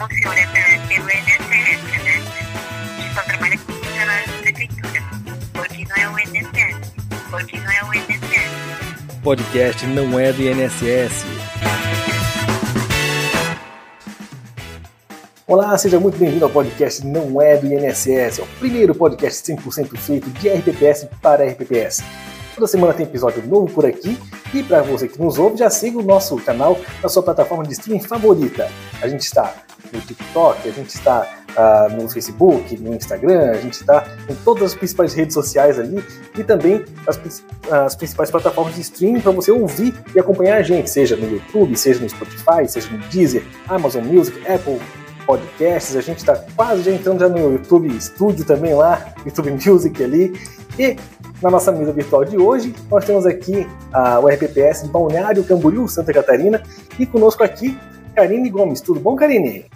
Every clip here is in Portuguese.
funciona pelo INSS, né? A gente só trabalha com funcionários da prefeitura, porque não é o INSS, porque não é o INSS. Podcast não é do INSS. Olá, seja muito bem-vindo ao podcast Não é do INSS, é o primeiro podcast 100% feito de RPPS para RPPS. Toda semana tem episódio novo por aqui e para você que nos ouve, já siga o nosso canal na sua plataforma de streaming favorita. A gente está no TikTok, a gente está uh, no Facebook, no Instagram, a gente está em todas as principais redes sociais ali e também as, as principais plataformas de streaming para você ouvir e acompanhar a gente, seja no YouTube, seja no Spotify, seja no Deezer, Amazon Music, Apple Podcasts, a gente está quase já entrando já no YouTube Studio também lá, YouTube Music ali. E na nossa mesa virtual de hoje, nós temos aqui a, o RPPS de Balneário Camboriú, Santa Catarina, e conosco aqui, Karine Gomes. Tudo bom, Karine?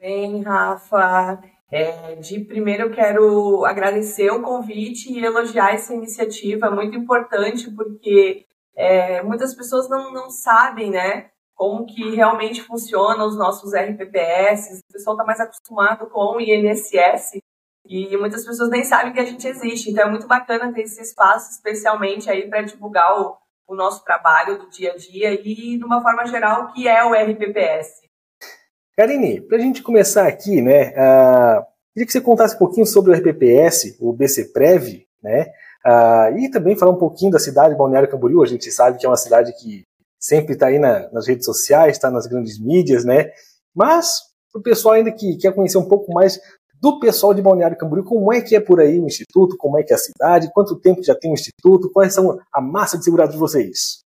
Bem, Rafa. É, de primeiro, eu quero agradecer o convite e elogiar essa iniciativa, muito importante, porque é, muitas pessoas não, não sabem, né, como que realmente funcionam os nossos RPPS, o pessoal está mais acostumado com o INSS, e muitas pessoas nem sabem que a gente existe. Então é muito bacana ter esse espaço, especialmente aí para divulgar o, o, nosso trabalho do dia a dia e, de uma forma geral, o que é o RPPS. Karine, para a gente começar aqui, né, uh, queria que você contasse um pouquinho sobre o RPPS, o BCPrev, né, uh, e também falar um pouquinho da cidade de Balneário Camboriú. A gente sabe que é uma cidade que sempre está aí na, nas redes sociais, está nas grandes mídias, né, mas para o pessoal ainda que quer conhecer um pouco mais do pessoal de Balneário Camboriú, como é que é por aí o Instituto, como é que é a cidade, quanto tempo já tem o Instituto, quais são a massa de segurados de vocês?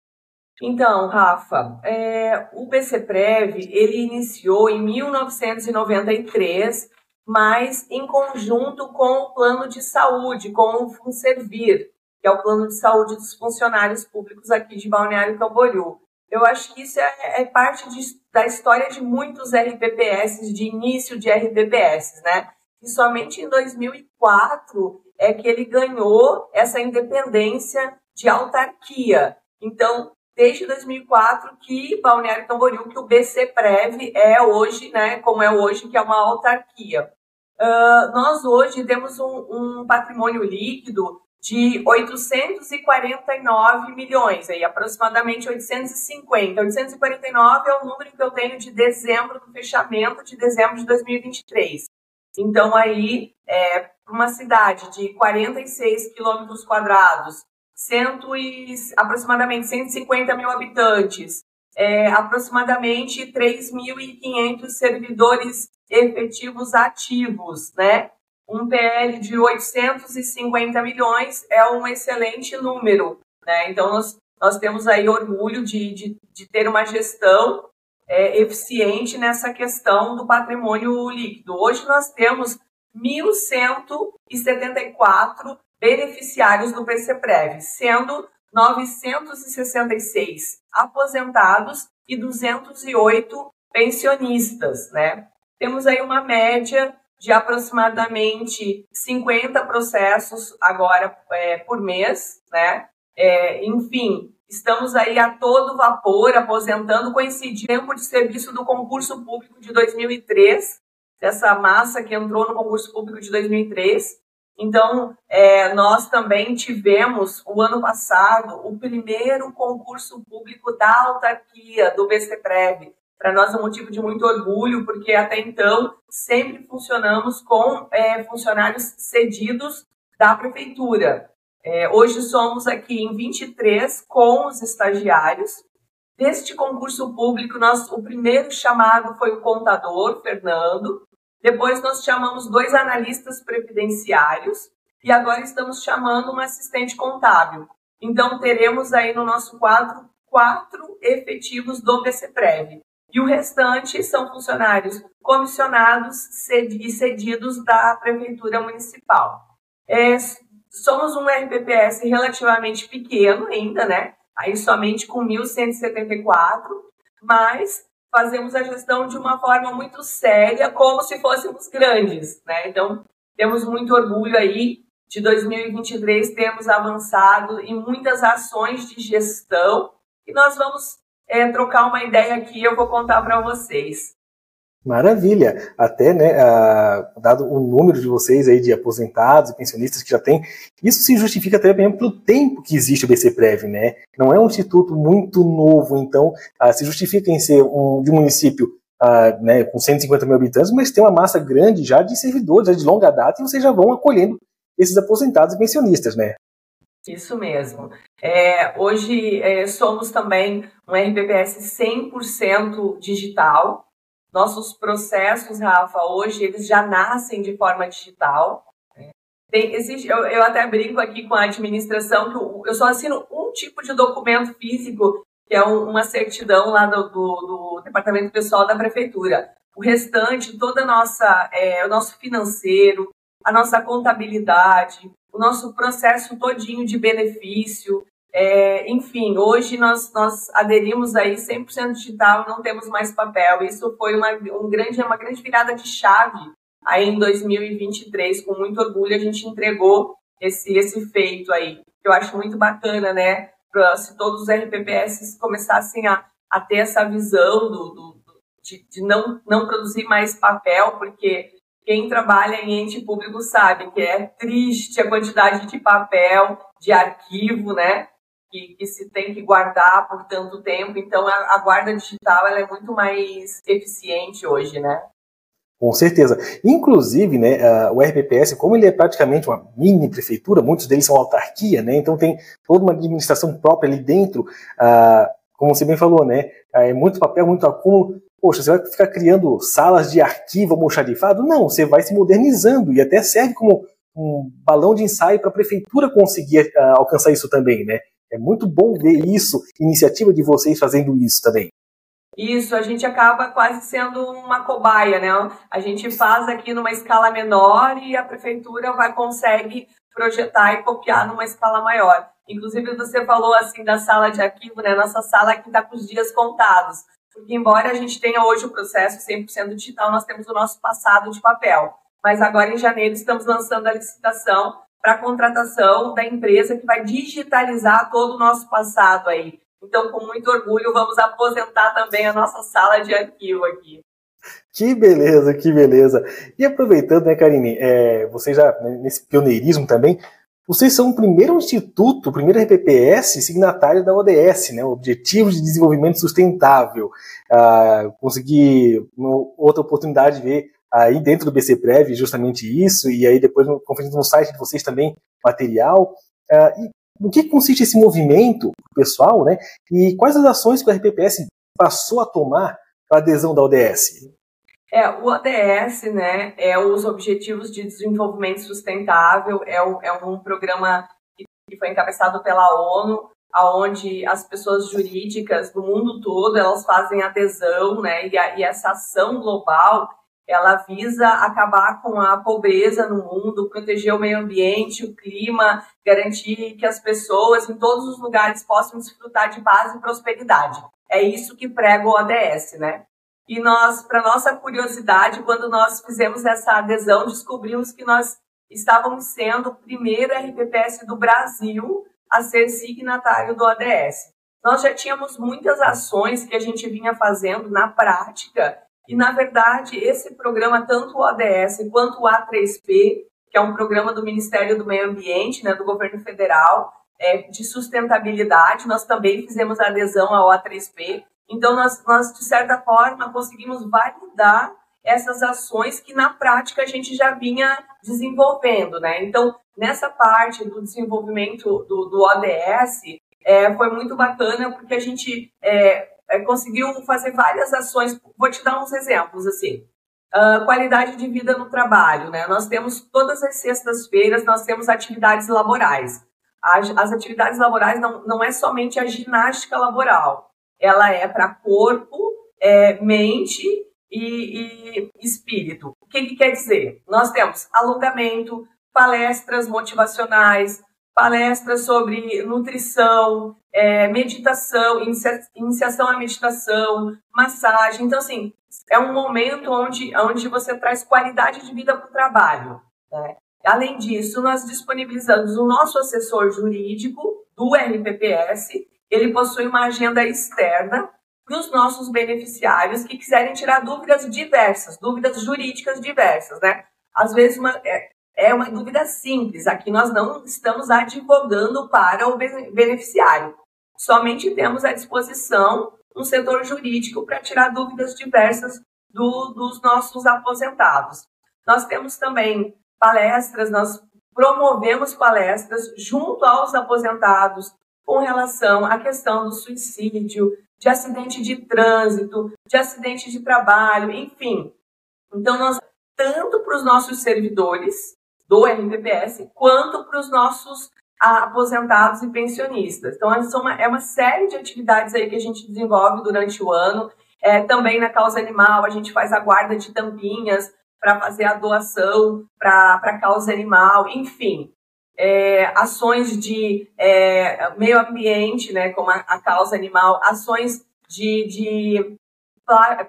Então, Rafa, é, o BCPrev, ele iniciou em 1993, mas em conjunto com o plano de saúde, com o FUNSERVIR, que é o plano de saúde dos funcionários públicos aqui de Balneário Camboriú. Eu acho que isso é, é parte de, da história de muitos RPPS, de início de RPPS, né? E somente em 2004 é que ele ganhou essa independência de autarquia. Então, desde 2004 que Balneário Camboriú, que o BC Prev é hoje, né, como é hoje, que é uma autarquia. Uh, nós hoje temos um, um, patrimônio líquido de 849 milhões, aí aproximadamente 850. 849 é o número que eu tenho de dezembro, do fechamento de dezembro de 2023. Então, aí, é, uma cidade de 46 quilômetros quadrados, aproximadamente 150 mil habitantes, é, aproximadamente 3.500 servidores efetivos ativos, né? Um PL de 850 milhões é um excelente número, né? Então, nós, nós temos aí orgulho de, de, de ter uma gestão é, eficiente nessa questão do patrimônio líquido. Hoje nós temos 1.174 beneficiários do PCPREV, sendo 966 aposentados e 208 pensionistas, né? Temos aí uma média de aproximadamente 50 processos agora é, por mês, né? É, enfim, Estamos aí a todo vapor, aposentando, coincidindo tempo de serviço do concurso público de 2003, dessa massa que entrou no concurso público de 2003. Então, é, nós também tivemos, o ano passado, o primeiro concurso público da autarquia, do BCPREV. Para nós é um motivo de muito orgulho, porque até então sempre funcionamos com é, funcionários cedidos da prefeitura. É, hoje somos aqui em 23 com os estagiários. Deste concurso público, nós, o primeiro chamado foi o contador, Fernando. Depois nós chamamos dois analistas previdenciários e agora estamos chamando um assistente contábil. Então teremos aí no nosso quadro quatro efetivos do BCPrev. E o restante são funcionários comissionados e cedidos da Prefeitura Municipal. É, Somos um RPPS relativamente pequeno ainda, né? Aí somente com 1.174, mas fazemos a gestão de uma forma muito séria, como se fôssemos grandes, né? Então, temos muito orgulho aí de 2023 termos avançado em muitas ações de gestão e nós vamos é, trocar uma ideia aqui, eu vou contar para vocês. Maravilha! Até, né, dado o número de vocês aí de aposentados e pensionistas que já tem, isso se justifica até mesmo pelo tempo que existe o BCPrev, né? Não é um instituto muito novo, então ah, se justifica em ser um, de um município ah, né, com 150 mil habitantes, mas tem uma massa grande já de servidores, já de longa data, e vocês já vão acolhendo esses aposentados e pensionistas, né? Isso mesmo. É, hoje é, somos também um RPPS 100% digital, nossos processos, Rafa, hoje eles já nascem de forma digital. Tem, existe, eu, eu até brinco aqui com a administração que eu, eu só assino um tipo de documento físico, que é um, uma certidão lá do, do, do, departamento pessoal da prefeitura. O restante, toda nossa, é, o nosso financeiro, a nossa contabilidade, o nosso processo todinho de benefício, é, enfim, hoje nós, nós aderimos aí 100% digital, não temos mais papel. Isso foi uma, um grande, uma grande virada de chave aí em 2023. Com muito orgulho a gente entregou esse, esse feito aí. Eu acho muito bacana, né? Pra, se todos os RPPS começassem a, a ter essa visão do, do de, de não, não produzir mais papel, porque quem trabalha em ente público sabe que é triste a quantidade de papel, de arquivo, né? que, que, se tem que guardar por tanto tempo. Então, a, a guarda digital ela é muito mais eficiente hoje, né? Com certeza. Inclusive, né, o RPPS, como ele é praticamente uma mini prefeitura, muitos deles são autarquia, né, então tem toda uma administração própria ali dentro, uh, como você bem falou, né, é muito papel, muito acúmulo. Poxa, você vai ficar criando salas de arquivo almoxarifado? Não, você vai se modernizando e até serve como um balão de ensaio para a prefeitura conseguir alcançar isso também, né? É muito bom ver isso, iniciativa de vocês fazendo isso também. Isso, a gente acaba quase sendo uma cobaia, né? A gente faz aqui numa escala menor e a prefeitura vai consegue projetar e copiar numa escala maior. Inclusive, você falou assim da sala de arquivo, né? Nossa sala aqui está com os dias contados. Porque, embora a gente tenha hoje o processo 100% digital, nós temos o nosso passado de papel. Mas agora, em janeiro, estamos lançando a licitação para a contratação da empresa que vai digitalizar todo o nosso passado aí. Então, com muito orgulho, vamos aposentar também a nossa sala de arquivo aqui. Que beleza, que beleza. E aproveitando, né, Karine, é, você já, né, nesse pioneirismo também, vocês são o primeiro instituto, o primeiro RPPS signatário da ODS, né, Objetivo de Desenvolvimento Sustentável. Ah, consegui outra oportunidade de ver aí dentro do BC Prev justamente isso, e aí depois conferência no site de vocês também material. Uh, e no que consiste esse movimento pessoal, né? E quais as ações que o RPPS passou a tomar para a adesão da ODS? É, o ODS, né, é os Objetivos de Desenvolvimento Sustentável, é, o, é um programa que foi encabeçado pela ONU, aonde as pessoas jurídicas do mundo todo, elas fazem adesão, né, e, a, e essa ação global, ela visa acabar com a pobreza no mundo, proteger o meio ambiente, o clima, garantir que as pessoas em todos os lugares possam desfrutar de paz e prosperidade. É isso que prega o ODS, né? E nós, para nossa curiosidade, quando nós fizemos essa adesão, descobrimos que nós estávamos sendo o primeiro RPPS do Brasil a ser signatário do ODS. Nós já tínhamos muitas ações que a gente vinha fazendo na prática e, na verdade, esse programa, tanto o ODS quanto o A3P, que é um programa do Ministério do Meio Ambiente, né, do governo federal, é, de sustentabilidade, nós também fizemos adesão ao A3P. Então, nós, nós, de certa forma, conseguimos validar essas ações que, na prática, a gente já vinha desenvolvendo. Né? Então, nessa parte do desenvolvimento do, do ODS, é, foi muito bacana, porque a gente é, é, conseguiu fazer várias ações. Vou te dar uns exemplos, assim. Uh, qualidade de vida no trabalho, né? Nós temos todas as sextas-feiras, nós temos atividades laborais. As, as, atividades laborais não, não é somente a ginástica laboral, ela é para corpo, é, mente e, e espírito. O que, que quer dizer? Nós temos alongamento, palestras motivacionais, palestras sobre nutrição, é, meditação, iniciação à meditação, massagem. Então, assim, é um momento onde, onde você traz qualidade de vida para o trabalho. Né? Além disso, nós disponibilizamos o nosso assessor jurídico do RPPS. Ele possui uma agenda externa para os nossos beneficiários que quiserem tirar dúvidas diversas, dúvidas jurídicas diversas, né? Às vezes uma, é, é uma dúvida simples. Aqui nós não estamos advogando para o beneficiário. Somente temos à disposição um setor jurídico para tirar dúvidas diversas do, dos nossos aposentados. Nós temos também palestras, nós promovemos palestras junto aos aposentados com relação à questão do suicídio, de acidente de trânsito, de acidente de trabalho, enfim. Então, nós, tanto para os nossos servidores do RPPS, quanto para os nossos aposentados e pensionistas. Então, é uma, é uma série de atividades aí que a gente desenvolve durante o ano. É, também na causa animal, a gente faz a guarda de tampinhas para fazer a doação para a causa animal, enfim. É, ações de é, meio ambiente, né, como a, a causa animal, ações de, de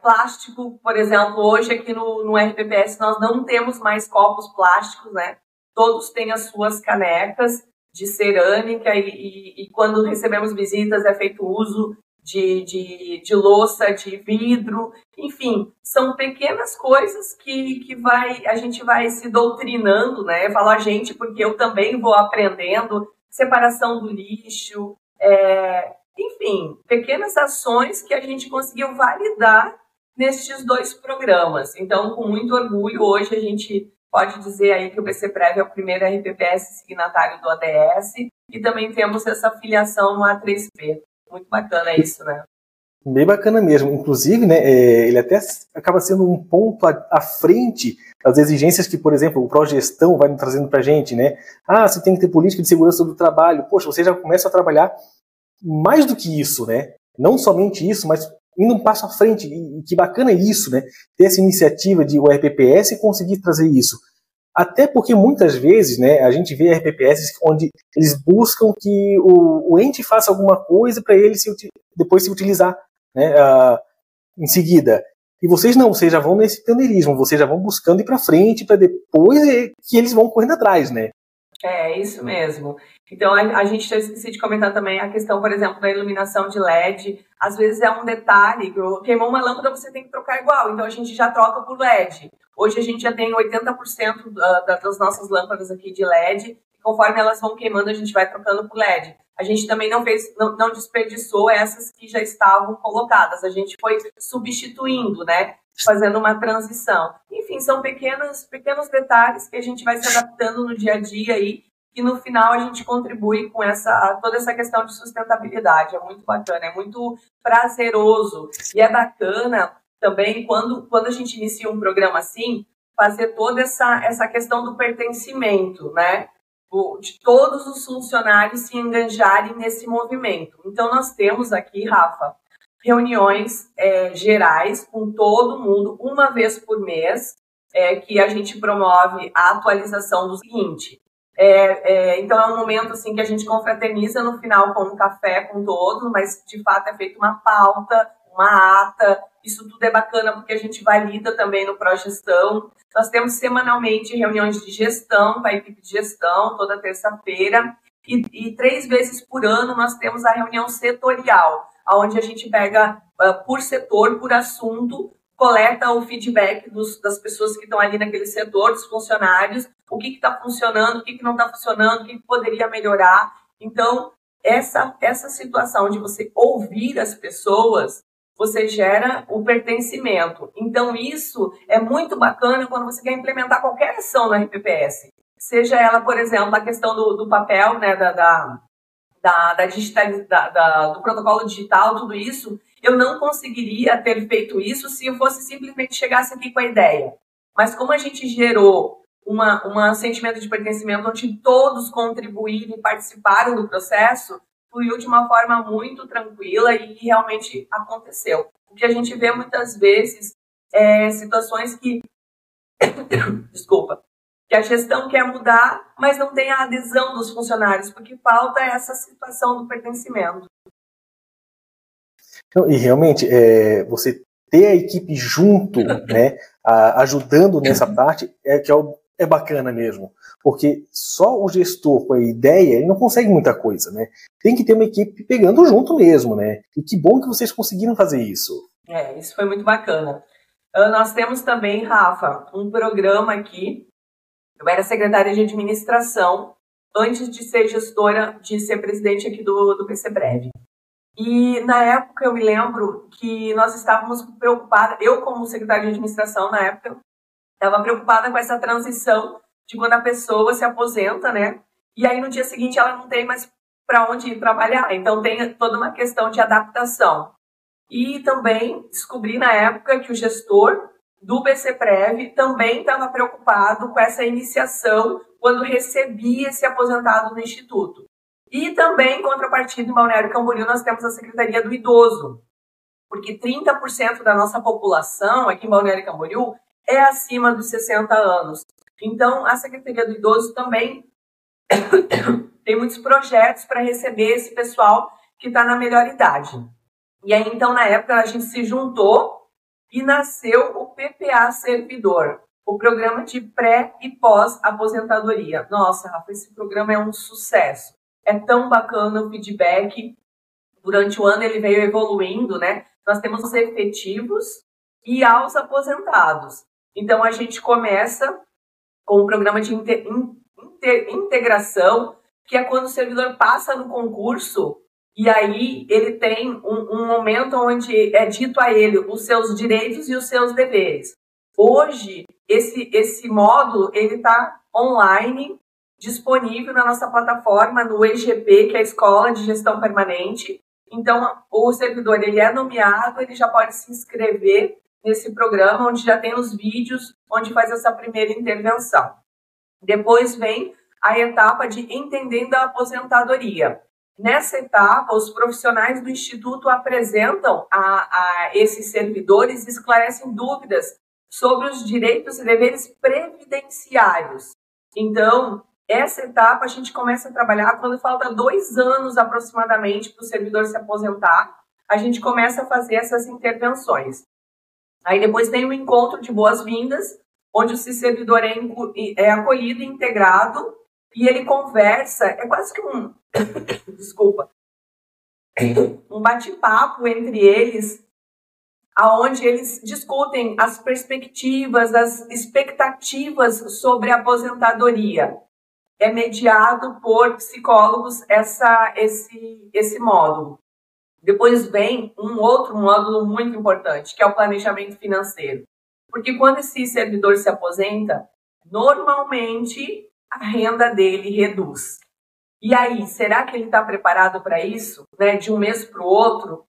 plástico, por exemplo, hoje aqui no, no RPPS nós não temos mais copos plásticos, né? Todos têm as suas canecas de cerâmica e, e, e quando recebemos visitas é feito uso de, de, de, louça, de vidro, enfim, são pequenas coisas que, que vai, a gente vai se doutrinando, né? A gente porque eu também vou aprendendo separação do lixo, é, enfim, pequenas ações que a gente conseguiu validar nestes dois programas. Então, com muito orgulho, hoje a gente pode dizer aí que o BC Prev é o primeiro RPPS signatário do ADS e também temos essa filiação no A3P. Muito bacana isso, né? Bem bacana mesmo. Inclusive, né, é, ele até acaba sendo um ponto à, frente das exigências que, por exemplo, o Progestão vai trazendo para a gente, né? Ah, você tem que ter política de segurança do trabalho. Poxa, você já começa a trabalhar mais do que isso, né? Não somente isso, mas indo um passo à frente. E que bacana isso, né? Ter essa iniciativa de o RPPS conseguir trazer isso. Até porque muitas vezes, né, a gente vê RPPS onde eles buscam que o, o ente faça alguma coisa para ele se, depois se utilizar, né, uh, em seguida. E vocês não, vocês já vão nesse pioneirismo, vocês já vão buscando ir para frente para depois que eles vão correndo atrás, né? É, isso mesmo. Então, a, a gente esqueci de comentar também a questão, por exemplo, da iluminação de LED. Às vezes é um detalhe, queimou uma lâmpada, você tem que trocar igual. Então, a gente já troca por LED. Hoje a gente já tem 80% das nossas lâmpadas aqui de LED. Conforme elas vão queimando, a gente vai trocando por LED. A gente também não fez, não, não desperdiçou essas que já estavam colocadas. A gente foi substituindo, né? fazendo uma transição. Enfim, são pequenos, pequenos detalhes que a gente vai se adaptando no dia a dia aí e no final a gente contribui com essa toda essa questão de sustentabilidade. É muito bacana, é muito prazeroso e é bacana também quando quando a gente inicia um programa assim fazer toda essa essa questão do pertencimento, né? De todos os funcionários se engajarem nesse movimento. Então nós temos aqui, Rafa, reuniões é, gerais com todo mundo, uma vez por mês, é, que a gente promove a atualização do seguinte. É, é, então é um momento assim que a gente confraterniza no final com um café com todos, mas de fato é feita uma pauta, uma ata. Isso tudo é bacana porque a gente valida também no pró-gestão. Nós temos semanalmente reuniões de gestão com a equipe de gestão, toda terça-feira. E, e três vezes por ano nós temos a reunião setorial, onde a gente pega uh, por setor, por assunto, coleta o feedback dos, das pessoas que estão ali naquele setor, dos funcionários, o que está funcionando, o que, que não está funcionando, o que, que poderia melhorar. Então, essa, essa situação de você ouvir as pessoas, você gera o pertencimento. Então, isso é muito bacana quando você quer implementar qualquer ação no RPPS. Seja ela, por exemplo, a questão do, do papel, né, da, da, da, da digital, da, da, do protocolo digital, tudo isso, eu não conseguiria ter feito isso se eu fosse simplesmente chegasse aqui com a ideia. Mas como a gente gerou uma, uma sentimento de pertencimento onde todos contribuíram e participaram do processo, fluiu de uma forma muito tranquila e realmente aconteceu. O que a gente vê muitas vezes é situações que desculpa, que a gestão quer mudar, mas não tem a adesão dos funcionários, porque falta essa situação do pertencimento. e realmente, é, você ter a equipe junto, né, a, ajudando nessa parte, é que é o, é bacana mesmo, porque só o gestor com a ideia, ele não consegue muita coisa, né? Tem que ter uma equipe pegando junto mesmo, né? E que bom que vocês conseguiram fazer isso. É, isso foi muito bacana. Uh, nós temos também, Rafa, um programa aqui. Eu era secretária de administração antes de ser gestora, de ser presidente aqui do, do. E na época eu me lembro que nós estávamos preocupadas, eu como secretária de administração na época, estava preocupada com essa transição de quando a pessoa se aposenta, né? E aí no dia seguinte ela não tem mais para onde ir trabalhar. Então tem toda uma questão de adaptação. E também descobri na época que o gestor do BC Prev também estava preocupado com essa iniciação quando recebia esse aposentado no instituto. E também, em contrapartida, em Balneário Camboriú, nós temos a Secretaria do Idoso, porque 30% da nossa população aqui em Balneário Camboriú é acima dos 60 anos. Então, a Secretaria do Idoso também tem muitos projetos para receber esse pessoal que está na melhor idade. E aí, então, na época, a gente se juntou e nasceu o PPA Servidor, o programa de pré e pós-aposentadoria. Nossa, Rafa, esse programa é um sucesso é tão bacana o feedback. Durante o ano ele veio evoluindo, né? Nós temos os efetivos e aos aposentados. Então a gente começa com um programa de inter, inter, integração, que é quando o servidor passa no concurso e aí ele tem um, um, momento onde é dito a ele os seus direitos e os seus deveres. Hoje esse esse módulo ele está online disponível na nossa plataforma no EGP, que é a Escola de Gestão Permanente. Então, o servidor ele é nomeado, ele já pode se inscrever nesse programa, onde já tem os vídeos, onde faz essa primeira intervenção. Depois vem a etapa de entendendo a aposentadoria. Nessa etapa, os profissionais do Instituto apresentam a, a esses servidores e esclarecem dúvidas sobre os direitos e deveres previdenciários. Então, essa etapa a gente começa a trabalhar quando falta dois anos aproximadamente para o servidor se aposentar. A gente começa a fazer essas intervenções. Aí depois tem o encontro de boas-vindas, onde o servidor é, é acolhido e integrado e ele conversa. É quase que um. Desculpa. Um bate-papo entre eles, aonde eles discutem as perspectivas, as expectativas sobre a aposentadoria é mediado por psicólogos essa, esse, esse módulo. Depois vem um outro módulo muito importante, que é o planejamento financeiro. Porque quando esse servidor se aposenta, normalmente a renda dele reduz. E aí, será que ele está preparado para isso? Né? De um mês para o outro?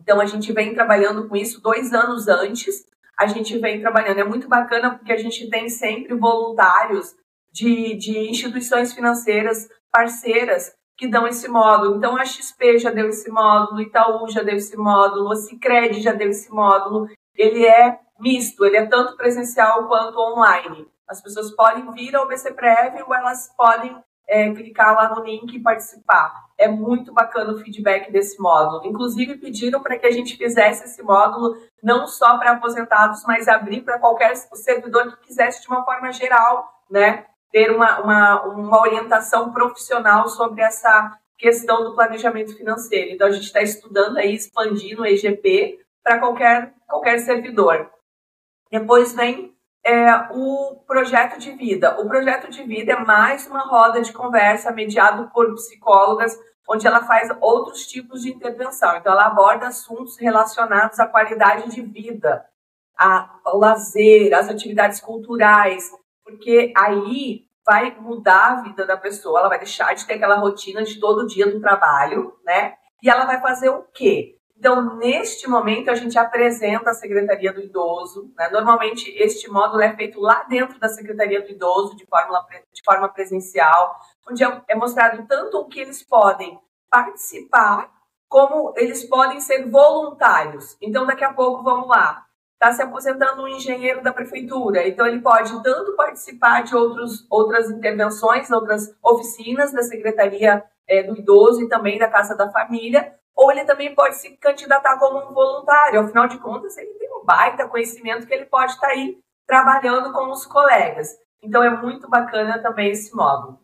Então, a gente vem trabalhando com isso dois anos antes. A gente vem trabalhando. É muito bacana porque a gente tem sempre voluntários de, de instituições financeiras parceiras que dão esse módulo. Então, a XP já deu esse módulo, Itaú já deu esse módulo, a Cicred já deu esse módulo. Ele é misto, ele é tanto presencial quanto online. As pessoas podem vir ao BC Prev ou elas podem é, clicar lá no link e participar. É muito bacana o feedback desse módulo. Inclusive, pediram para que a gente fizesse esse módulo não só para aposentados, mas abrir para qualquer servidor que quisesse de uma forma geral, né? Ter uma, uma, uma orientação profissional sobre essa questão do planejamento financeiro. Então, a gente está estudando aí, expandindo o EGP para qualquer, qualquer servidor. Depois vem é, o projeto de vida. O projeto de vida é mais uma roda de conversa mediado por psicólogas, onde ela faz outros tipos de intervenção. Então, ela aborda assuntos relacionados à qualidade de vida, ao lazer, às atividades culturais, porque aí vai mudar a vida da pessoa, ela vai deixar de ter aquela rotina de todo dia do trabalho, né? E ela vai fazer o quê? Então, neste momento, a gente apresenta a Secretaria do Idoso. Né? Normalmente, este módulo é feito lá dentro da Secretaria do Idoso, de forma, de forma presencial, onde é, é mostrado tanto o que eles podem participar, como eles podem ser voluntários. Então, daqui a pouco, vamos lá está se aposentando um engenheiro da prefeitura, então ele pode tanto participar de outros, outras intervenções, outras oficinas da Secretaria é, do Idoso e também da Casa da Família, ou ele também pode se candidatar como um voluntário, afinal de contas ele tem um baita conhecimento que ele pode estar tá aí trabalhando com os colegas. Então é muito bacana também esse módulo.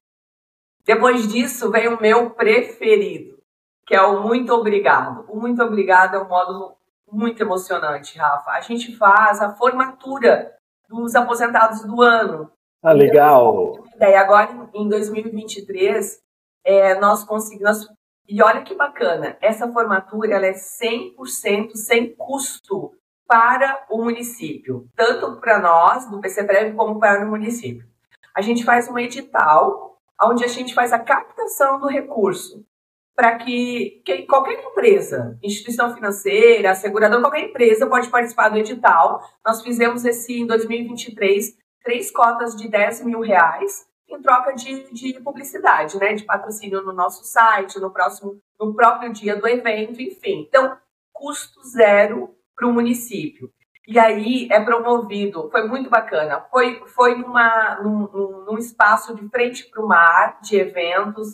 Depois disso vem o meu preferido, que é o muito obrigado. O muito obrigado é um módulo muito emocionante, Rafa. A gente faz a formatura dos aposentados do ano. Ah, legal. E agora, em 2023, é, nós conseguimos. E olha que bacana, essa formatura ela é 100% sem custo para o município, tanto para nós, do PCPREV, como para o município. A gente faz um edital, onde a gente faz a captação do recurso para que, que, qualquer empresa, instituição financeira, aseguradora, qualquer empresa pode participar do edital. Nós fizemos esse em 2023, três cotas de 10 mil reais em troca de, de publicidade, né? De patrocínio no nosso site, no próximo, no próprio dia do evento, enfim. Então, custo zero para o município. E aí é promovido, foi muito bacana. Foi, foi numa, num, num espaço de frente para o mar, de eventos,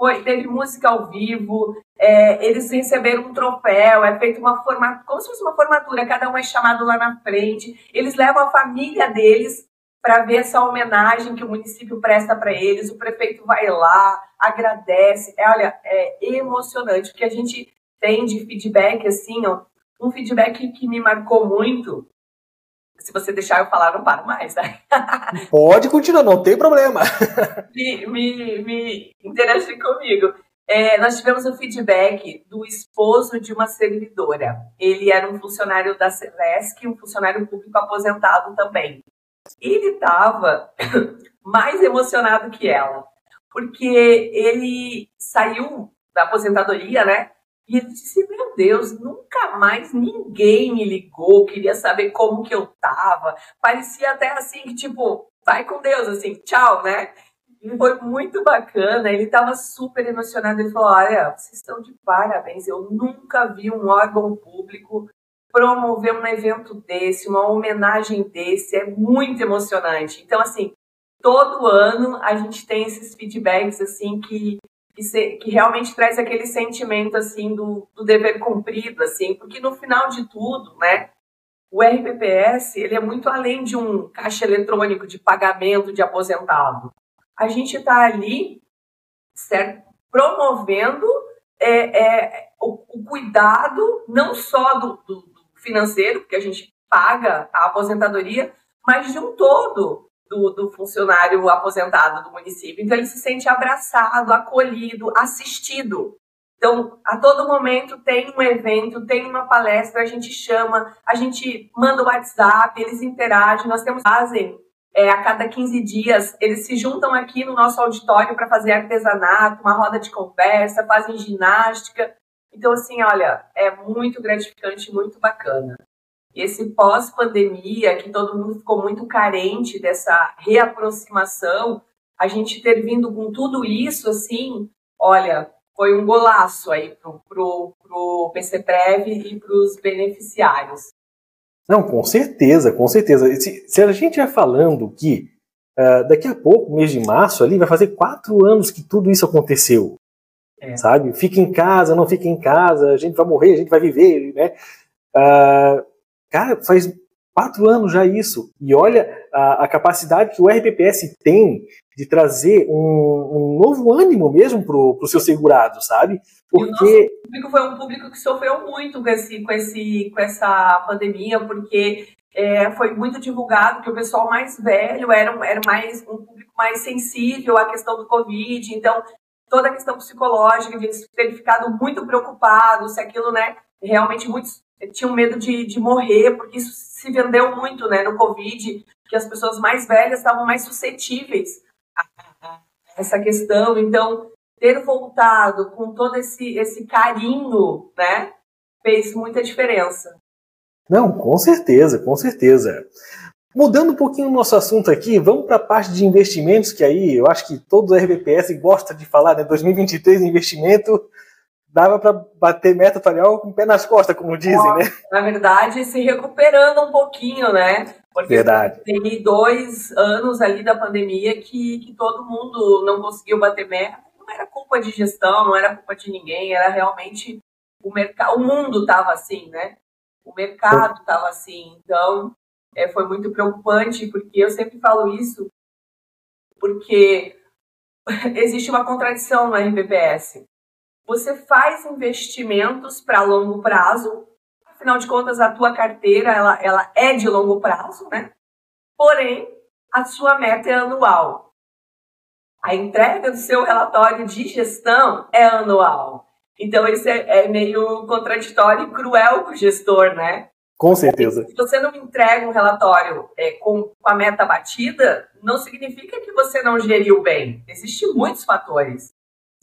foi, teve música ao vivo, é, eles receberam um troféu, é feita uma formatura, como se fosse uma formatura, cada um é chamado lá na frente, eles levam a família deles para ver essa homenagem que o município presta para eles, o prefeito vai lá, agradece, é, olha, é emocionante, porque a gente tem de feedback, assim, ó, um feedback que me marcou muito, se você deixar eu falar, não paro mais, né? Pode continuar, não tem problema. me, me, me interagir comigo. É, nós tivemos o um feedback do esposo de uma servidora. Ele era um funcionário da Celesc, um funcionário público aposentado também. Ele estava mais emocionado que ela, porque ele saiu da aposentadoria, né? E ele disse: Meu Deus, nunca mais ninguém me ligou, queria saber como que eu tava. Parecia até assim que, tipo, vai com Deus, assim, tchau, né? E foi muito bacana, ele estava super emocionado. Ele falou: Olha, vocês estão de parabéns, eu nunca vi um órgão público promover um evento desse, uma homenagem desse, é muito emocionante. Então, assim, todo ano a gente tem esses feedbacks, assim, que que, se, que realmente traz aquele sentimento assim do, do dever cumprido, assim, porque no final de tudo, né, o RPPS ele é muito além de um caixa eletrônico de pagamento de aposentado. A gente está ali, certo, promovendo é, é, o, o, cuidado não só do, do, do financeiro, porque a gente paga a aposentadoria, mas de um todo, do, do, funcionário aposentado do município. Então, ele se sente abraçado, acolhido, assistido. Então, a todo momento tem um evento, tem uma palestra, a gente chama, a gente manda o WhatsApp, eles interagem, nós temos fazem é, a cada 15 dias, eles se juntam aqui no nosso auditório para fazer artesanato, uma roda de conversa, fazem ginástica. Então, assim, olha, é muito gratificante, muito bacana esse pós-pandemia, que todo mundo ficou muito carente dessa reaproximação, a gente ter vindo com tudo isso, assim, olha, foi um golaço aí pro, pro, pro PCPrev e para os beneficiários. Não, com certeza, com certeza. Se, se a gente vai falando que uh, daqui a pouco, mês de março, ali, vai fazer quatro anos que tudo isso aconteceu. É. Sabe? Fica em casa, não fica em casa, a gente vai morrer, a gente vai viver, né? Uh, Cara, faz quatro anos já isso. E olha a, a capacidade que o RPPS tem de trazer um, um novo ânimo mesmo para o seu segurado, sabe? Porque... E o nosso público foi um público que sofreu muito com, esse, com, esse, com essa pandemia, porque é, foi muito divulgado que o pessoal mais velho era, era mais um público mais sensível à questão do Covid, então toda a questão psicológica, de eles terem ficado muito preocupados, se aquilo, né, realmente muitos tinham medo de, de morrer, porque isso se vendeu muito né, no Covid, que as pessoas mais velhas estavam mais suscetíveis a essa questão. Então, ter voltado com todo esse, esse carinho, né, fez muita diferença. Não, com certeza, com certeza. Mudando um pouquinho o nosso assunto aqui, vamos para a parte de investimentos, que aí eu acho que todo RBPS gosta de falar, né? 2023 investimento dava para bater meta atuarial com o pé nas costas, como dizem, né? Na verdade, se recuperando um pouquinho, né? Porque verdade. tem dois anos ali da pandemia que, que todo mundo não conseguiu bater meta. Não era culpa de gestão, não era culpa de ninguém, era realmente o mercado, o mundo estava assim, né? O mercado estava assim. Então, é, foi muito preocupante, porque eu sempre falo isso, porque existe uma contradição no RPPS. Você faz investimentos para longo prazo, afinal de contas a tua carteira ela, ela é de longo prazo, né? Porém, a sua meta é anual. A entrega do seu relatório de gestão é anual. Então, isso é, é meio contraditório e cruel para o gestor, né? Com certeza. Se você não entrega um relatório é, com, com, a meta batida, não significa que você não geriu bem. Existem muitos fatores,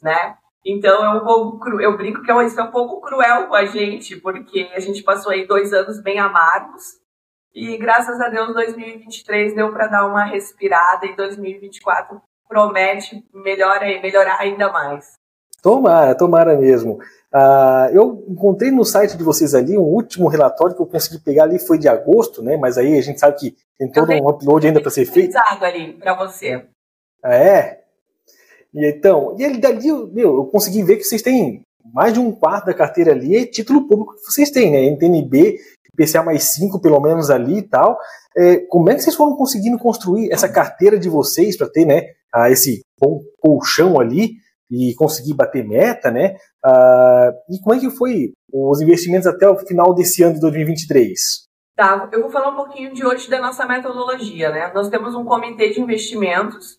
né? Então é um pouco cru... eu brinco que é isso é um pouco cruel com a gente, porque a gente passou aí dois anos bem amargos e graças a Deus 2023 deu para dar uma respirada e 2024 promete melhor, melhorar ainda mais. Tomara, tomara mesmo. Uh, eu encontrei no site de vocês ali um último relatório que eu consegui pegar ali, foi de agosto, né? Mas aí a gente sabe que tem todo um upload ainda para ser feito. ali para você. Ah, é? E então, e ele dali, meu, eu consegui ver que vocês têm mais de um quarto da carteira ali é título público que vocês têm, né? NTNB, PCA mais 5 pelo menos ali e tal. É, como é que vocês foram conseguindo construir essa carteira de vocês para ter, né, esse bom colchão ali? e conseguir bater meta, né? Uh, e como é que foi os investimentos até o final desse ano de 2023? Tá, eu vou falar um pouquinho de hoje da nossa metodologia, né? Nós temos um comitê de investimentos.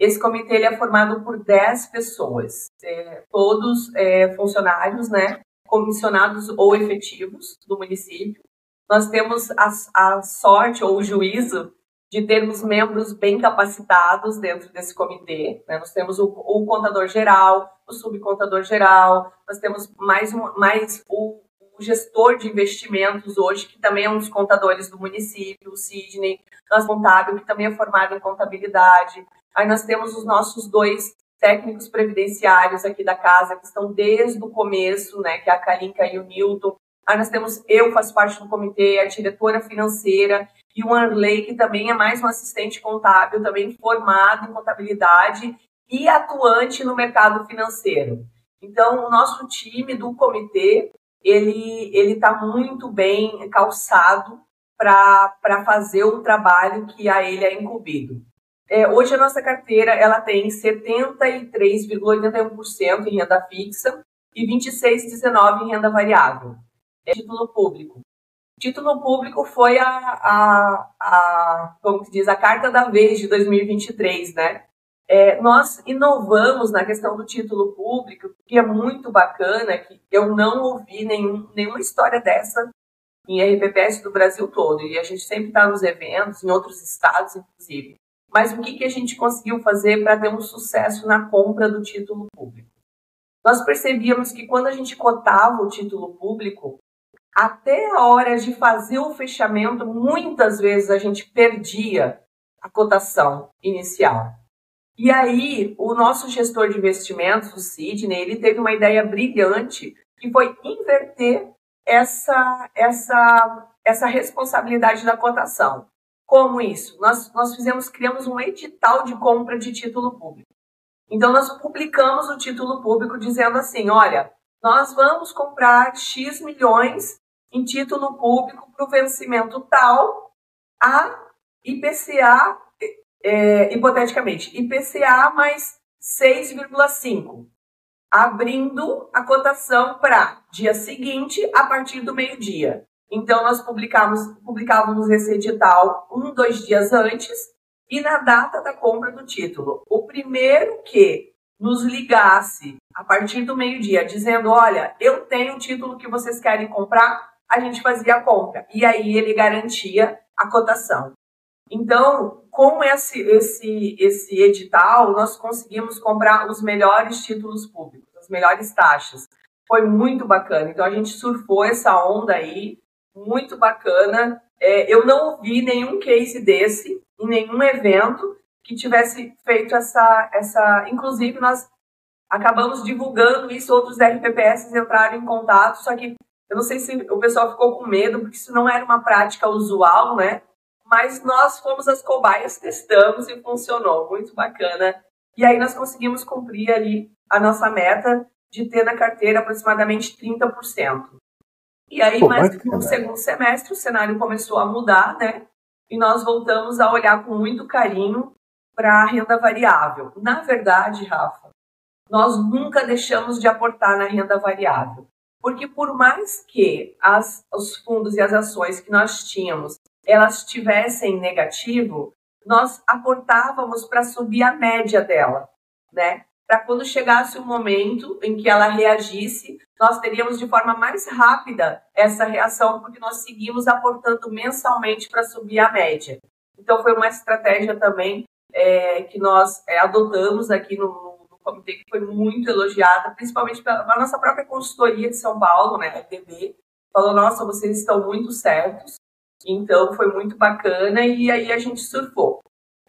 Esse comitê ele é formado por 10 pessoas, é, todos é, funcionários, né? Comissionados ou efetivos do município. Nós temos a, a sorte ou o juízo de termos membros bem capacitados dentro desse comitê. Né? Nós temos o, o, contador geral, o subcontador geral, nós temos mais, um, mais o, o, gestor de investimentos hoje, que também é um dos contadores do município, o Sidney, nosso contábil, que também é formado em contabilidade. Aí nós temos os nossos dois técnicos previdenciários aqui da casa, que estão desde o começo, né, que é a Kalinka e o Newton. Aí nós temos eu, faço parte do comitê, a diretora financeira, e o Arley, que também é mais um assistente contábil, também formado em contabilidade e atuante no mercado financeiro. Então, o nosso time do comitê, ele ele está muito bem calçado para fazer o trabalho que a ele é incumbido. É, hoje a nossa carteira ela tem 73,81% em renda fixa e 26,19% em renda variável. É título público título público foi a, a, a como se diz, a carta da vez de 2023, né? É, nós inovamos na questão do título público, que é muito bacana, que eu não ouvi nenhum, nenhuma história dessa em RPPS do Brasil todo, e a gente sempre está nos eventos, em outros estados, inclusive. Mas o que, que a gente conseguiu fazer para ter um sucesso na compra do título público? Nós percebíamos que quando a gente cotava o título público, até a hora de fazer o fechamento, muitas vezes a gente perdia a cotação inicial. E aí, o nosso gestor de investimentos, o Sidney, ele teve uma ideia brilhante que foi inverter essa, essa, essa responsabilidade da cotação. Como isso? Nós, nós fizemos, criamos um edital de compra de título público. Então, nós publicamos o título público dizendo assim: olha, nós vamos comprar X milhões em título público para o vencimento tal a IPCA, é, hipoteticamente, IPCA mais 6,5, abrindo a cotação para dia seguinte a partir do meio-dia. Então, nós publicamos, publicávamos esse edital um, dois dias antes e na data da compra do título. O primeiro que nos ligasse a partir do meio-dia, dizendo: Olha, eu tenho o título que vocês querem comprar, a gente fazia a compra. E aí ele garantia a cotação. Então, com esse, esse, esse edital, nós conseguimos comprar os melhores títulos públicos, as melhores taxas. Foi muito bacana. Então, a gente surfou essa onda aí, muito bacana. É, eu não ouvi nenhum case desse em nenhum evento que tivesse feito essa. essa inclusive, nós acabamos divulgando isso, outros RPPS entraram em contato, só que eu não sei se o pessoal ficou com medo, porque isso não era uma prática usual, né? Mas nós fomos as cobaias, testamos e funcionou. Muito bacana. E aí nós conseguimos cumprir ali a nossa meta de ter na carteira aproximadamente 30%. E aí, Pô, mais no segundo semestre, o cenário começou a mudar, né? E nós voltamos a olhar com muito carinho para a renda variável. Na verdade, Rafa, nós nunca deixamos de aportar na renda variável. Porque por mais que as, os fundos e as ações que nós tínhamos, elas tivessem negativo, nós aportávamos para subir a média dela, né? Para quando chegasse o momento em que ela reagisse, nós teríamos de forma mais rápida essa reação, porque nós seguimos aportando mensalmente para subir a média. Então foi uma estratégia também é, que nós é, adotamos aqui no, comitê que foi muito elogiada, principalmente pela, pela nossa própria consultoria de São Paulo, né, a FDB, falou, nossa, vocês estão muito certos, então foi muito bacana e aí a gente surfou.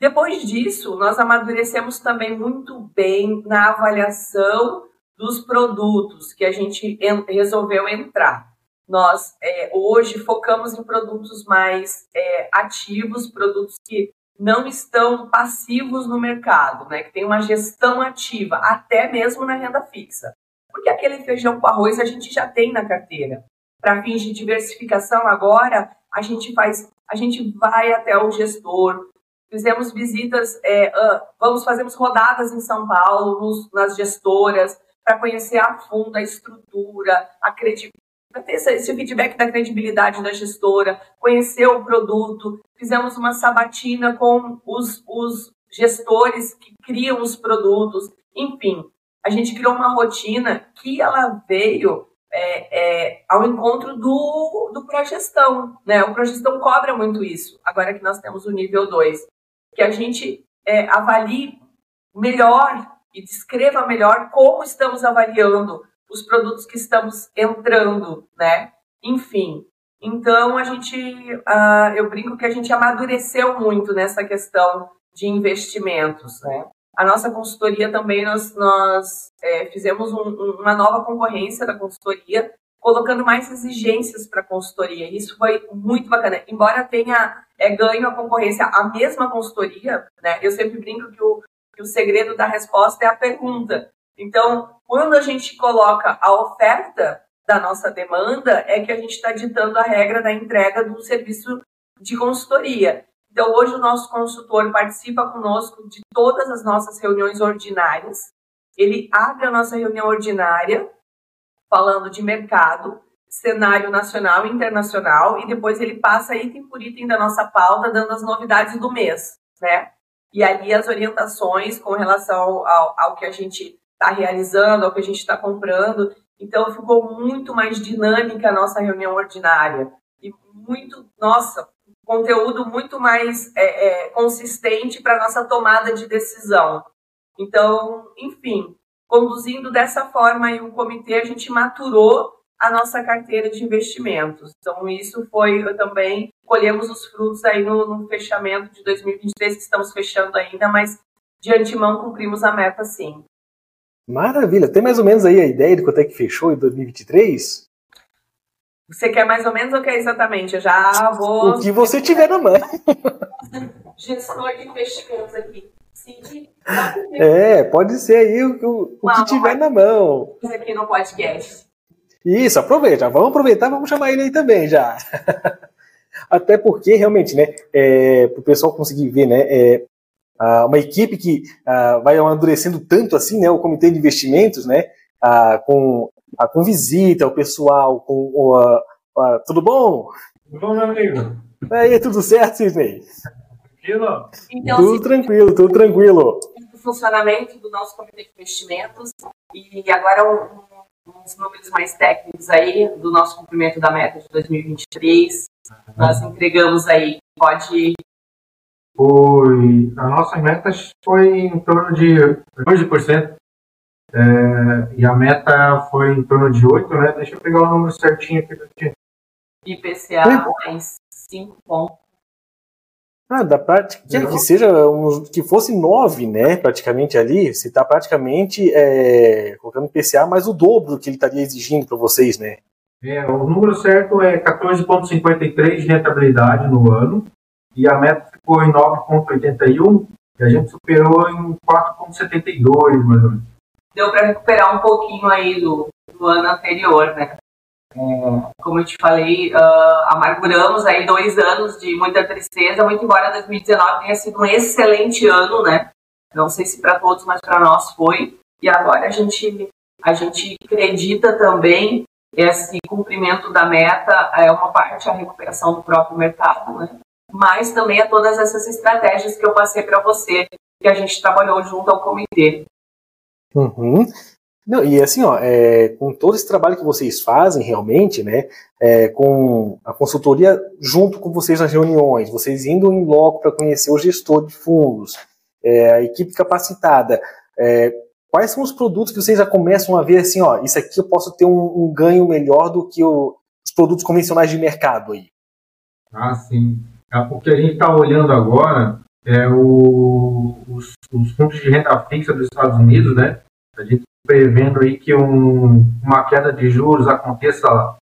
Depois disso, nós amadurecemos também muito bem na avaliação dos produtos que a gente resolveu entrar. Nós é, hoje focamos em produtos mais é, ativos, produtos que não estão passivos no mercado, né? Que tem uma gestão ativa, até mesmo na renda fixa. Porque aquele feijão com arroz a gente já tem na carteira. Para fins de diversificação agora, a gente faz, a gente vai até o gestor. Fizemos visitas, é, uh, vamos fazemos rodadas em São Paulo, nos, nas gestoras, para conhecer a fundo a estrutura, a credibilidade para ter esse feedback da credibilidade da gestora, conhecer o produto. Fizemos uma sabatina com os, os gestores que criam os produtos. Enfim, a gente criou uma rotina que ela veio é, é, ao encontro do, do Progestão. Né? O Progestão cobra muito isso, agora que nós temos o nível 2. Que a gente é, avalie melhor e descreva melhor como estamos avaliando os produtos que estamos entrando, né? Enfim, então a gente, uh, eu brinco que a gente amadureceu muito nessa questão de investimentos, né? A nossa consultoria também nós, nós é, fizemos um, uma nova concorrência da consultoria, colocando mais exigências para a consultoria. Isso foi muito bacana. Embora tenha é, ganho a concorrência a mesma consultoria, né? Eu sempre brinco que o, que o segredo da resposta é a pergunta. Então, quando a gente coloca a oferta da nossa demanda, é que a gente está ditando a regra da entrega do serviço de consultoria. Então, hoje o nosso consultor participa conosco de todas as nossas reuniões ordinárias. Ele abre a nossa reunião ordinária falando de mercado, cenário nacional e internacional, e depois ele passa item por item da nossa pauta, dando as novidades do mês, né? E ali as orientações com relação ao, ao que a gente está realizando, ao que a gente está comprando. Então ficou muito mais dinâmica a nossa reunião ordinária e muito, nossa, conteúdo muito mais é, é, consistente para nossa tomada de decisão. Então, enfim, conduzindo dessa forma aí o comitê, a gente maturou a nossa carteira de investimentos. Então, isso foi também, colhemos os frutos aí no, no fechamento de 2023, que estamos fechando ainda, mas de antemão cumprimos a meta sim. Maravilha. Tem mais ou menos aí a ideia de quanto é que fechou em 2023? Você quer mais ou menos ou quer exatamente? Eu já vou. O que você tiver na mão. Gestor de investimentos aqui. Sim. É, pode ser aí o, o, o que tiver na mão. Isso aqui no podcast. Isso, aproveita. Vamos aproveitar, vamos chamar ele aí também já. Até porque, realmente, né, é, para o pessoal conseguir ver, né, é, uma equipe que vai amadurecendo tanto assim, né, o comitê de investimentos, né, com, uh, com visita ao pessoal, com tudo bom? Tudo bom, meu amigo? Aí, tudo certo, Sidney? Tranquilo? Então, tudo tranquilo, tudo tranquilo. O funcionamento do nosso comitê de investimentos e agora um, uns números mais técnicos aí do nosso cumprimento da meta de 2023. Nós entregamos aí, pode foi a nossa meta foi em torno de 12%. É, e a meta foi em torno de 8, né? Deixa eu pegar o número certinho aqui. IPCA mais 5 pontos. Ah, da prática, que, que seja um, que fosse 9, né? Praticamente ali, você está praticamente é, colocando IPCA mais o dobro do que ele estaria exigindo para vocês, né? É, o número certo é 14,53 de rentabilidade no ano e a meta ficou em 9,81 e a gente superou em 4,72, mais ou menos. Deu para recuperar um pouquinho aí do, do ano anterior, né? É, como eu te falei, uh, amarguramos aí dois anos de muita tristeza, muito embora 2019 tenha sido um excelente ano, né? Não sei se para todos, mas para nós foi. E agora a gente, a gente acredita também esse cumprimento da meta é uma parte a recuperação do próprio mercado, né? Mas também a todas essas estratégias que eu passei para você, que a gente trabalhou junto ao comitê. Uhum. Não, e assim, ó, é, com todo esse trabalho que vocês fazem realmente, né, é, com a consultoria junto com vocês nas reuniões, vocês indo em loco para conhecer o gestor de fundos, é, a equipe capacitada, é, quais são os produtos que vocês já começam a ver assim, ó, isso aqui eu posso ter um, um ganho melhor do que o, os produtos convencionais de mercado aí? Ah, sim. É, o que a gente está olhando agora é o, os, os fundos de renda fixa dos Estados Unidos, né? A gente prevendo aí que um, uma queda de juros aconteça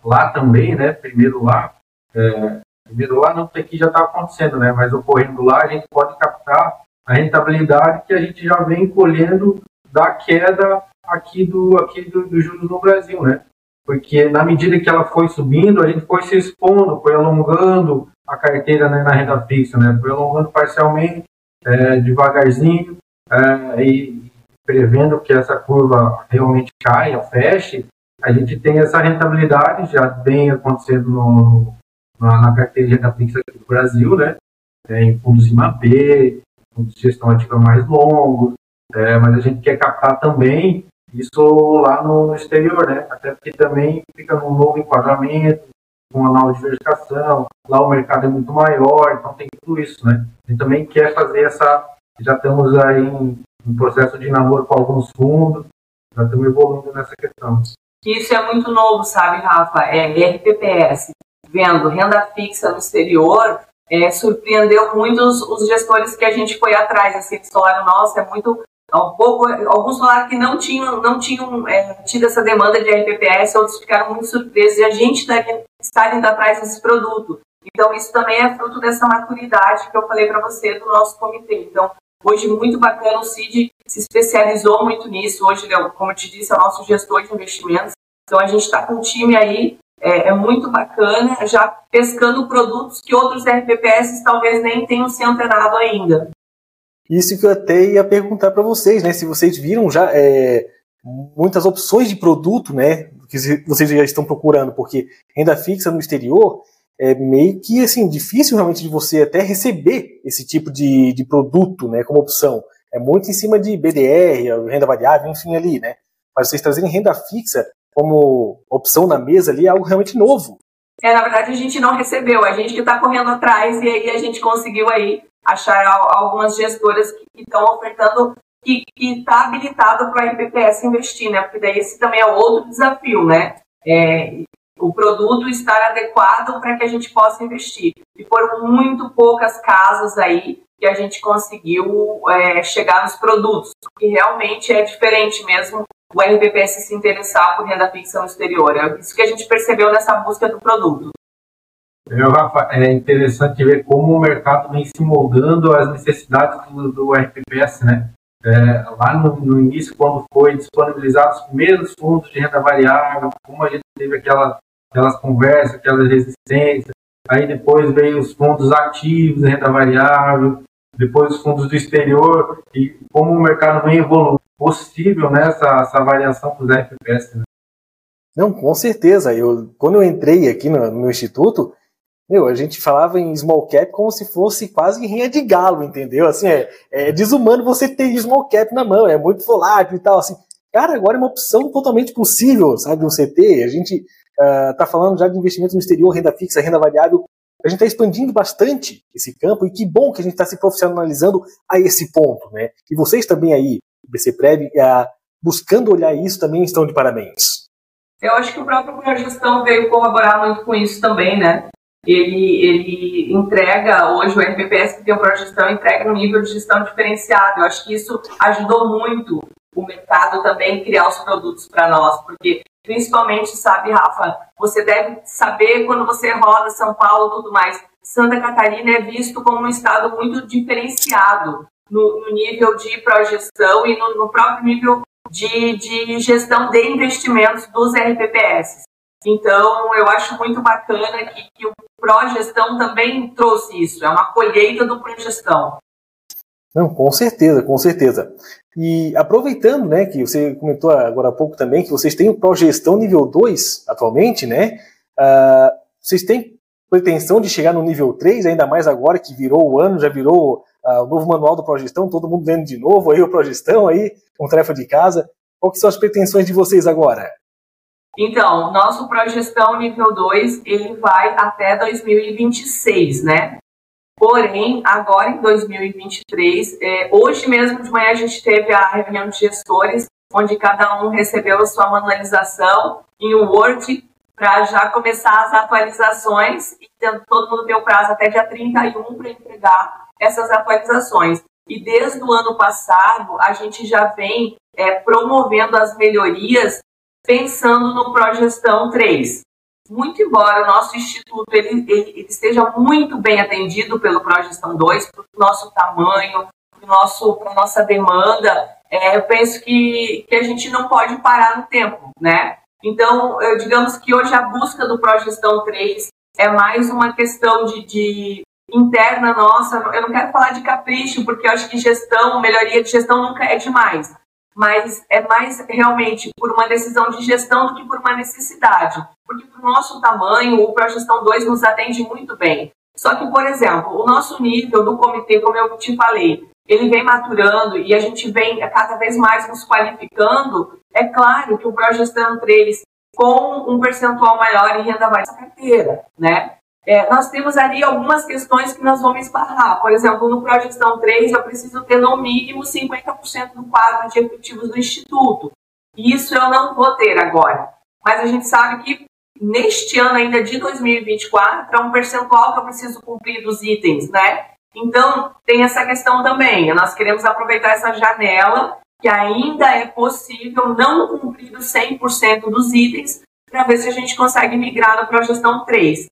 lá também, né? Primeiro lá, é, primeiro lá não, porque aqui já está acontecendo, né? Mas ocorrendo lá, a gente pode captar a rentabilidade que a gente já vem colhendo da queda aqui do aqui do, do juros no Brasil, né? Porque na medida que ela foi subindo, a gente foi se expondo, foi alongando a carteira né, na renda fixa, né? Foi alongando parcialmente, é, devagarzinho, é, e prevendo que essa curva realmente caia, feche, a gente tem essa rentabilidade, já vem acontecendo no, na, na carteira de renda fixa aqui do Brasil, né? É, em fundos IMAB, fundos de gestão ativa mais longos, é, mas a gente quer captar também isso lá no, no, exterior, né? Até porque também fica num novo enquadramento, com uma nova diversificação, lá o mercado é muito maior, então tem tudo isso, né? A gente também quer fazer essa, já estamos aí em um processo de namoro com alguns fundos, já estamos evoluindo nessa questão. Isso é muito novo, sabe, Rafa? É RPPS, vendo renda fixa no exterior, é, surpreendeu muito os, os, gestores que a gente foi atrás. Assim, falaram, nossa, é muito. Um pouco, alguns falaram que não tinham, não tinham é, tido essa demanda de RPPS, outros ficaram muito surpresos e a gente deve estar indo atrás desse produto. Então, isso também é fruto dessa maturidade que eu falei para você do nosso comitê. Então, Hoje, muito bacana, o CID se especializou muito nisso. Hoje, como eu te disse, é o nosso gestor de investimentos. Então, a gente está com um time aí, é, é, muito bacana, já pescando produtos que outros RPPS talvez nem tenham se antenado ainda. Isso que eu até ia perguntar para vocês, né? Se vocês viram já é, muitas opções de produto, né? Que vocês já estão procurando, porque renda fixa no exterior é meio que assim difícil realmente de você até receber esse tipo de, de produto, né, como opção. É muito em cima de BDR, renda variável, enfim ali, né? Mas vocês trazerem renda fixa como opção na mesa ali é algo realmente novo. É, na verdade a gente não recebeu, a gente que está correndo atrás e aí a gente conseguiu aí achar algumas gestoras que estão ofertando que está habilitado para a RPPS investir, né? Porque daí esse também é outro desafio, né? É, o produto estar adequado para que a gente possa investir. E foram muito poucas casas aí que a gente conseguiu é, chegar nos produtos, porque realmente é diferente mesmo o RBPS se interessar por renda fixa no exterior. É isso que a gente percebeu nessa busca do produto. É, Rafa, é interessante ver como o mercado vem se moldando às necessidades do, do RPPS, né? É, lá no, no, início, quando foi disponibilizado os primeiros fundos de renda variável, como a gente teve aquela aquelas conversas, aquelas resistências. Aí depois veio os fundos ativos, renda variável, depois os fundos do exterior, e como o mercado vem evoluindo, possível né, essa, essa variação para os FPS. Né? Não, com certeza. Eu, quando eu entrei aqui no, no instituto, meu, a gente falava em small cap como se fosse quase rinha de galo, entendeu? Assim, é, é desumano você ter small cap na mão, é muito volátil e tal, assim. Cara, agora é uma opção totalmente possível, sabe, um CT. A gente está ah, uh, falando já de investimentos no exterior, renda fixa, renda variável. A gente está expandindo bastante esse campo e que bom que a gente está se profissionalizando a esse ponto, né? E vocês também aí, BC Prev, uh, buscando olhar isso também estão de parabéns. Eu acho que o próprio Progestão veio colaborar muito com isso também, né? Ele, ele entrega, hoje o RPPS que tem o Progestão entrega um nível de gestão diferenciado. Eu acho que isso ajudou muito o mercado também criar os produtos para nós, porque principalmente, sabe, Rafa, você deve saber quando você roda São Paulo e tudo mais. Santa Catarina é visto como um estado muito diferenciado no, no nível de projeção e no, no próprio nível de, de, gestão de investimentos dos RPPS. Então, eu acho muito bacana que, que o Progestão também trouxe isso, é uma colheita do Progestão. Não, com certeza, com certeza. E aproveitando, né, que você comentou agora há pouco também, que vocês têm o Progestão nível 2 atualmente, né? Uh, vocês têm pretensão de chegar no nível 3, ainda mais agora que virou o ano, já virou uh, o novo manual do Progestão, todo mundo lendo de novo aí o Progestão aí, com tarefa de casa. Que são as pretensões de vocês agora? Então, nosso Progestão nível 2, ele vai até 2026, né? Porém, agora em 2023, é, hoje mesmo de manhã a gente teve a reunião de gestores, onde cada um recebeu a sua manualização em Word para já começar as atualizações e todo mundo tem o prazo até dia 31 para entregar essas atualizações. E desde o ano passado, a gente já vem é, promovendo as melhorias pensando no Progestão 3 muito embora o nosso instituto ele, ele, ele esteja muito bem atendido pelo Progestão 2, para o nosso tamanho, para a nossa demanda, é, eu penso que, que a gente não pode parar no tempo, né? Então, eu, digamos que hoje a busca do Progestão 3 é mais uma questão de, de interna nossa, eu não quero falar de capricho, porque eu acho que gestão, melhoria de gestão nunca é demais, mas é mais realmente por uma decisão de gestão do que por uma necessidade. Porque para o nosso tamanho, o Progestão 2 nos atende muito bem. Só que, por exemplo, o nosso nível do comitê, como eu te falei, ele vem maturando e a gente vem cada vez mais nos qualificando. É claro que o Progestão 3, com um percentual maior em renda variável, carteira, né? É, nós temos ali algumas questões que nós vamos esbarrar. Por exemplo, no Progestão 3, eu preciso ter no mínimo 50% do quadro de efetivos do Instituto. Isso eu não vou ter agora. Mas a gente sabe que neste ano ainda de 2024 é um percentual que eu preciso cumprir dos itens, né? Então, tem essa questão também. Nós queremos aproveitar essa janela que ainda é possível não cumprir os 100% dos itens para ver se a gente consegue migrar no Progestão 3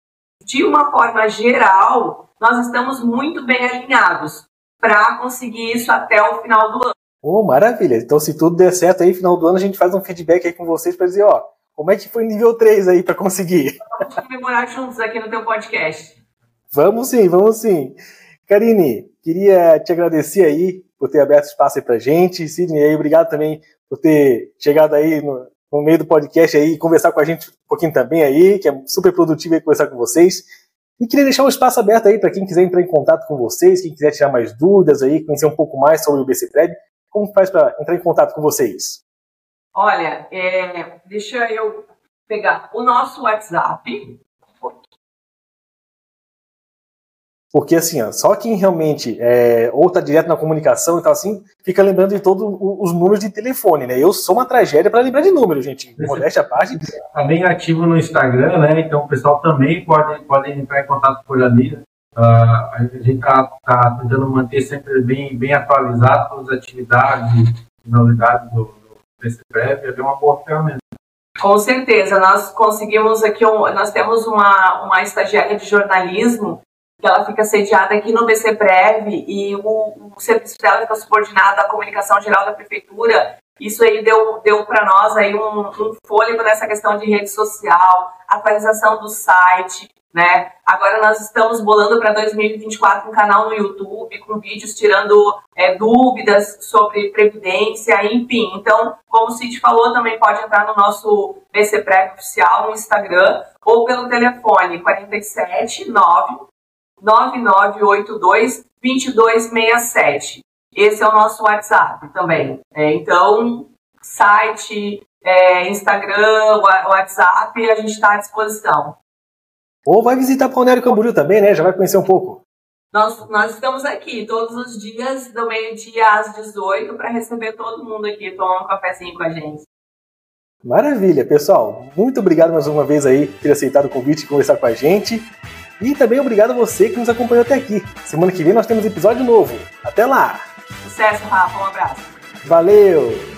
de uma forma geral, nós estamos muito bem alinhados para conseguir isso até o final do ano. Oh, maravilha! Então, se tudo der certo aí, final do ano, a gente faz um feedback aí com vocês para dizer, ó, como é que foi nível 3 aí para conseguir? Vamos comemorar juntos aqui no teu podcast. Vamos sim, vamos sim. Karine, queria te agradecer aí por ter aberto espaço aí pra gente. Sidney, aí, obrigado também por ter chegado aí no, no meio do podcast aí, conversar com a gente um pouquinho também aí, que é super produtivo aí conversar com vocês. E queria deixar um espaço aberto aí para quem quiser entrar em contato com vocês, quem quiser tirar mais dúvidas aí, conhecer um pouco mais sobre o BC Preb, como faz para entrar em contato com vocês? Olha, é, deixa eu pegar o nosso WhatsApp, Porque assim, ó, só quem realmente é, ou tá direto na comunicação e tal assim, fica lembrando de todos os números de telefone, né? Eu sou uma tragédia para lembrar de número, gente. Modéstia a parte. Tá bem ativo no Instagram, né? Então o pessoal também pode, pode entrar em contato por ali. Uh, a gente tá, tá tentando manter sempre bem, bem atualizado todas as atividades e novidades do, do PCPrev, é uma boa ferramenta. Com certeza, nós conseguimos aqui, um, nós temos uma, uma estagiária de jornalismo ela fica sediada aqui no BCPrev e o, o serviço dela está subordinado à comunicação geral da prefeitura. Isso aí deu, deu para nós aí um, um fôlego nessa questão de rede social, atualização do site, né? Agora nós estamos bolando para 2024 um canal no YouTube com vídeos tirando é, dúvidas sobre previdência, enfim. Então, como o Cid falou, também pode entrar no nosso BCPrev oficial no Instagram ou pelo telefone 47 9 9982 2267. Esse é o nosso WhatsApp também. É, então, site, é, Instagram, WhatsApp, a gente está à disposição. Ou vai visitar Balneário Camboriú também, né? Já vai conhecer um pouco. Nós, nós estamos aqui todos os dias, do meio-dia às 18, para receber todo mundo aqui, tomar um cafezinho com a gente. Maravilha, pessoal. Muito obrigado mais uma vez aí por ter aceitado o convite e conversar com a gente. E também obrigado a você que nos acompanhou até aqui. Semana que vem nós temos episódio novo. Até lá! Sucesso, Rafa. Um abraço. Valeu!